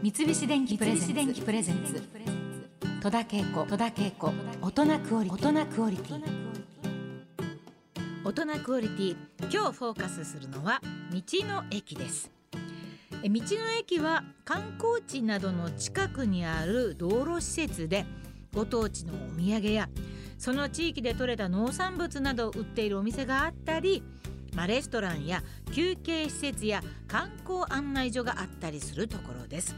三菱電機プレゼンツ。戸田恵子。大人クオリティ。大人クオリティ。大人クオリティ。今日フォーカスするのは道の駅です。え道の駅は観光地などの近くにある道路施設でご当地のお土産やその地域で採れた農産物などを売っているお店があったり、まあ、レストランや休憩施設や観光案内所があったりするところです。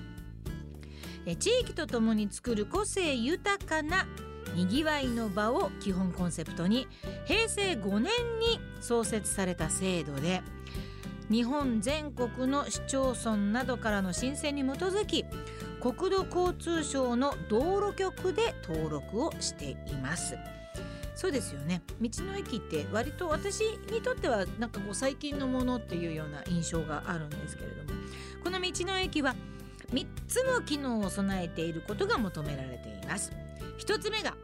地域とともに作る個性豊かなにぎわいの場を基本コンセプトに平成5年に創設された制度で日本全国の市町村などからの申請に基づき国土交通省の道路局で登録をしています。そうですよね。道の駅って割と私にとってはなんかこう最近のものっていうような印象があるんですけれども。この道の駅は3つの機能を備えていることが求められています。1つ目が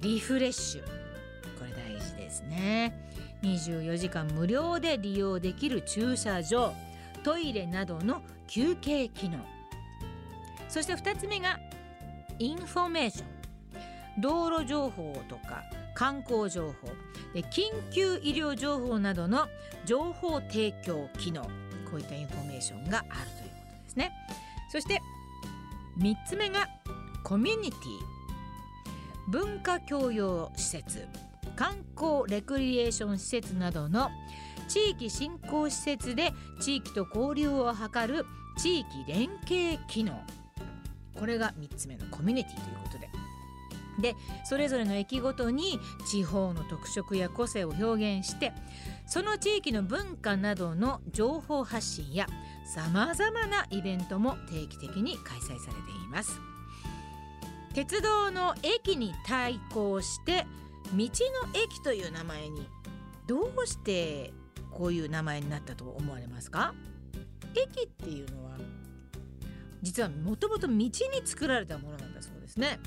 リフレッシュ。これ大事ですね。24時間無料で利用できる駐車場。トイレなどの休憩機能。そして2つ目がインフォメーション。道路情報とか観光情報で緊急医療情報などの情報提供機能こういったインフォメーションがあるということですね。そして3つ目がコミュニティ。文化教養施設観光レクリエーション施設などの地域振興施設で地域と交流を図る地域連携機能。これが3つ目のコミュニティということで。でそれぞれの駅ごとに地方の特色や個性を表現してその地域の文化などの情報発信やさまざまなイベントも定期的に開催されています。鉄道の駅に対抗して道の駅という名前にどうしてこういう名前になったと思われますか？駅っていうのは実はもともと道に作られたものなんだそうですね。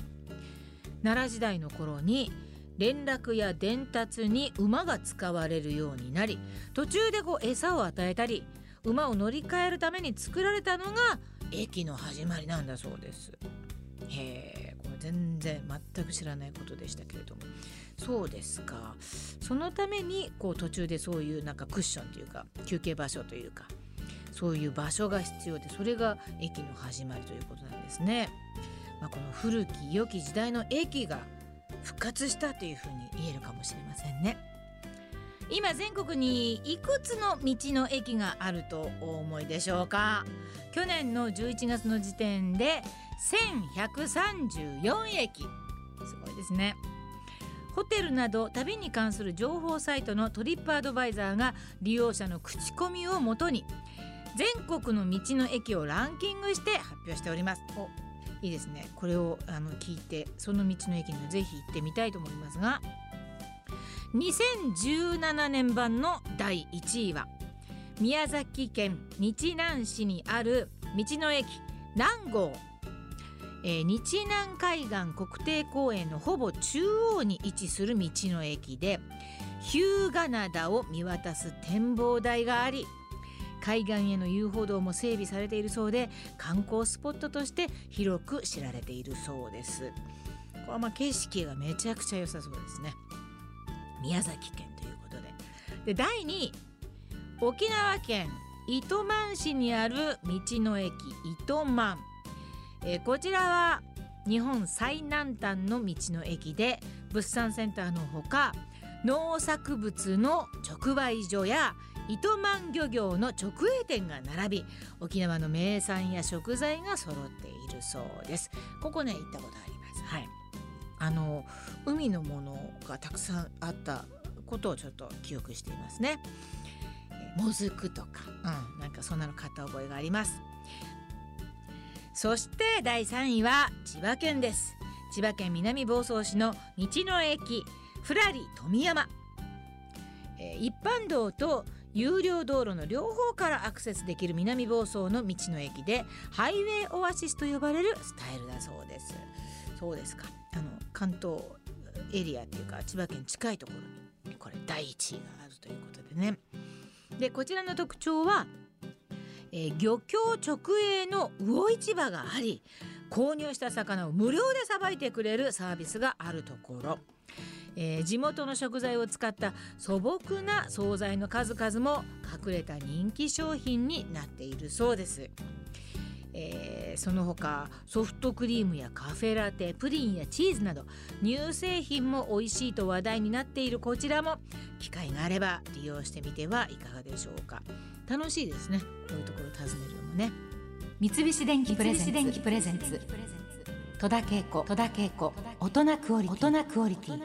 奈良時代の頃に連絡や伝達に馬が使われるようになり途中でこう餌を与えたり馬を乗り換えるために作られたのが駅の始まりなんだそうです。へえこれ全然全く知らないことでしたけれども。そうですか。そのためにこう途中でそういうなんかクッションというか休憩場所というかそういう場所が必要でそれが駅の始まりということなんですね。まあ、この古き良き時代の駅が復活したというふうに言えるかもしれませんね。今全国にいくつの道の駅があるとお思いでしょうか？去年の11月の時点で1134駅。すごいですね。ホテルなど旅に関する情報サイトのトリップアドバイザーが利用者の口コミをもとに全国の道の駅をランキングして発表しております。いいですね。これをあの聞いてその道の駅にぜひ行ってみたいと思いますが2017年版の第1位は宮崎県日南市にある道の駅南郷、えー、日南海岸国定公園のほぼ中央に位置する道の駅で日向灘を見渡す展望台があり海岸への遊歩道も整備されているそうで観光スポットとして広く知られているそうです。これはまあ景色がめちゃくちゃ良さそうですね。宮崎県ということで。で第2位沖縄県糸満市にある道の駅糸満、えー、こちらは日本最南端の道の駅で物産センターのほか農作物の直売所や糸満漁業の直営店が並び沖縄の名産や食材が揃っているそうです。ここね行ったことあります。はい。あの海のものがたくさんあったことをちょっと記憶していますね。もずくとか、うん、なんかそんなの買った覚えがあります。そして第3位は千葉県です。千葉県南房総市の道の駅ふらり富山、えー、一般道と有料道路の両方からアクセスできる南房総の道の駅でハイウェイオアシスと呼ばれるスタイルだそうです。そうですか。あの関東エリアっていうか千葉県近いところにこれ第1位があるということでね。でこちらの特徴はえー漁協直営の魚市場があり購入した魚を無料でさばいてくれるサービスがあるところ、えー地元の食材を使った素朴な惣菜の数々も隠れた人気商品になっているそうです。えーその他ソフトクリームやカフェラテプリンやチーズなど乳製品も美味しいと話題になっているこちらも機会があれば利用してみてはいかがでしょうか。楽しいですね。こういうところ訪ねるのもね。三菱電機プレゼンツ戸田恵子大人クオリティ。